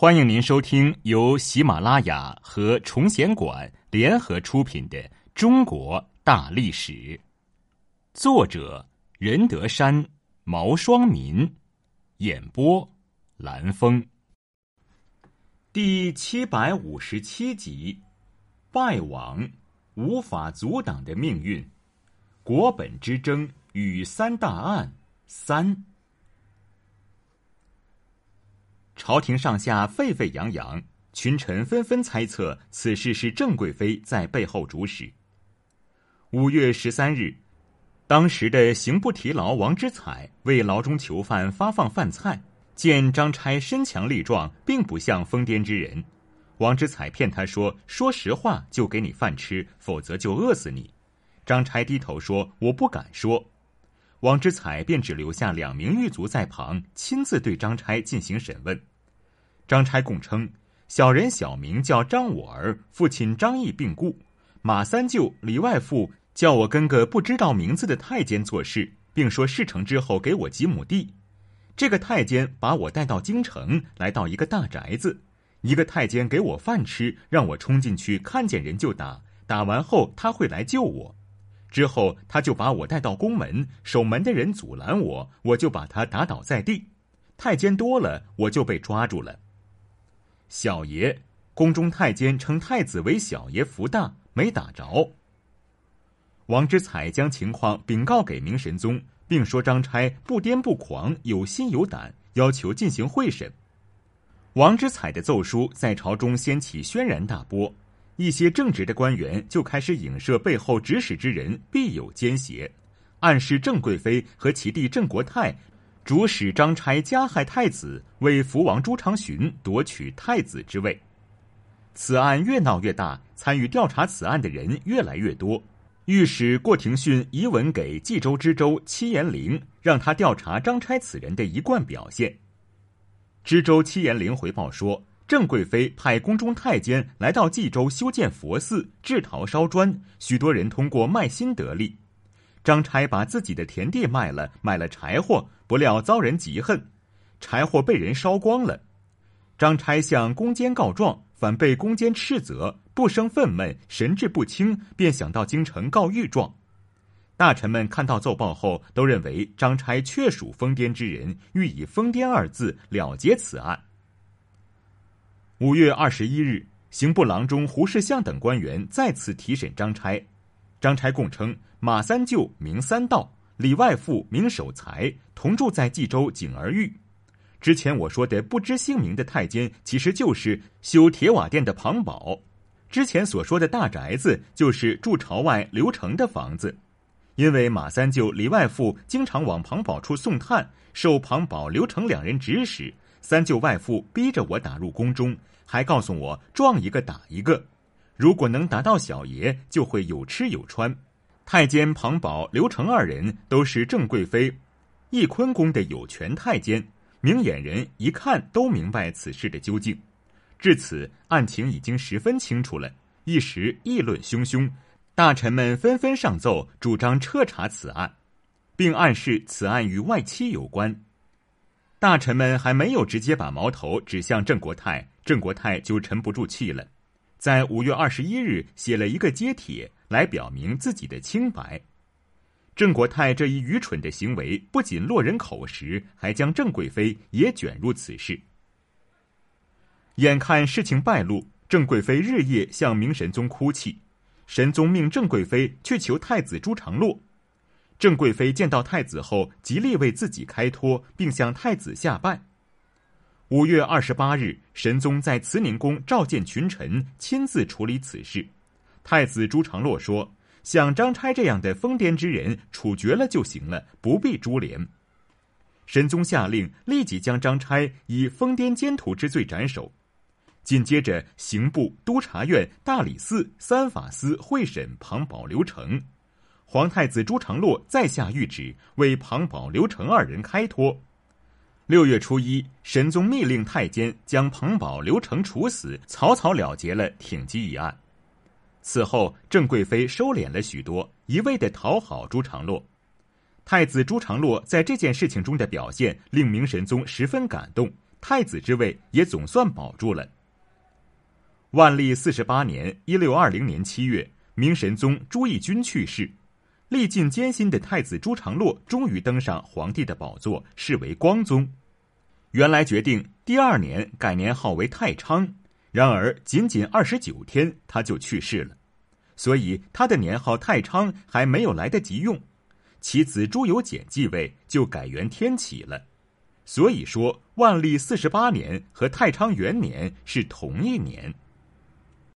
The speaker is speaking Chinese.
欢迎您收听由喜马拉雅和崇贤馆联合出品的《中国大历史》，作者任德山、毛双民，演播蓝峰。第七百五十七集：败亡，无法阻挡的命运。国本之争与三大案三。朝廷上下沸沸扬扬，群臣纷纷猜测此事是郑贵妃在背后主使。五月十三日，当时的刑部提牢王之彩为牢中囚犯发放饭菜，见张差身强力壮，并不像疯癫之人。王之彩骗他说：“说实话就给你饭吃，否则就饿死你。”张差低头说：“我不敢说。”王之彩便只留下两名狱卒在旁，亲自对张差进行审问。张差供称，小人小名叫张我儿，父亲张毅病故，马三舅李外父叫我跟个不知道名字的太监做事，并说事成之后给我几亩地。这个太监把我带到京城，来到一个大宅子，一个太监给我饭吃，让我冲进去，看见人就打，打完后他会来救我。之后，他就把我带到宫门，守门的人阻拦我，我就把他打倒在地。太监多了，我就被抓住了。小爷，宫中太监称太子为小爷福大，没打着。王之彩将情况禀告给明神宗，并说张差不癫不狂，有心有胆，要求进行会审。王之彩的奏书在朝中掀起轩然大波。一些正直的官员就开始影射背后指使之人必有奸邪，暗示郑贵妃和其弟郑国泰主使张差加害太子，为福王朱常洵夺取太子之位。此案越闹越大，参与调查此案的人越来越多。御史过廷训遗文给冀州知州戚延龄，让他调查张差此人的一贯表现。知州戚延龄回报说。郑贵妃派宫中太监来到冀州修建佛寺、制陶烧砖，许多人通过卖心得利。张差把自己的田地卖了，买了柴火，不料遭人嫉恨，柴火被人烧光了。张差向宫监告状，反被宫监斥责，不生愤懑，神志不清，便想到京城告御状。大臣们看到奏报后，都认为张差确属疯癫之人，欲以“疯癫”二字了结此案。五月二十一日，刑部郎中胡世相等官员再次提审张差。张差供称，马三舅名三道，李外父名守财，同住在冀州景儿峪。之前我说的不知姓名的太监，其实就是修铁瓦店的庞宝。之前所说的大宅子，就是住朝外刘成的房子。因为马三舅、李外父经常往庞宝处送炭，受庞宝、刘成两人指使。三舅外父逼着我打入宫中，还告诉我撞一个打一个，如果能达到小爷，就会有吃有穿。太监庞宝、刘成二人都是郑贵妃翊坤宫的有权太监，明眼人一看都明白此事的究竟。至此，案情已经十分清楚了，一时议论汹汹，大臣们纷纷上奏主张彻查此案，并暗示此案与外戚有关。大臣们还没有直接把矛头指向郑国泰，郑国泰就沉不住气了，在五月二十一日写了一个揭帖来表明自己的清白。郑国泰这一愚蠢的行为不仅落人口实，还将郑贵妃也卷入此事。眼看事情败露，郑贵妃日夜向明神宗哭泣，神宗命郑贵妃去求太子朱常洛。郑贵妃见到太子后，极力为自己开脱，并向太子下拜。五月二十八日，神宗在慈宁宫召见群臣，亲自处理此事。太子朱常洛说：“像张差这样的疯癫之人，处决了就行了，不必株连。”神宗下令立即将张差以疯癫奸徒之罪斩首。紧接着，刑部、督察院、大理寺三法司会审庞宝、刘成。皇太子朱常洛再下谕旨，为庞宝、刘成二人开脱。六月初一，神宗密令太监将彭宝、刘成处死，草草了结了挺击一案。此后，郑贵妃收敛了许多，一味的讨好朱常洛。太子朱常洛在这件事情中的表现，令明神宗十分感动，太子之位也总算保住了。万历四十八年（一六二零年）七月，明神宗朱翊钧去世，历尽艰辛的太子朱常洛终于登上皇帝的宝座，是为光宗。原来决定第二年改年号为太昌，然而仅仅二十九天他就去世了，所以他的年号太昌还没有来得及用，其子朱由检继位就改元天启了。所以说，万历四十八年和太昌元年是同一年。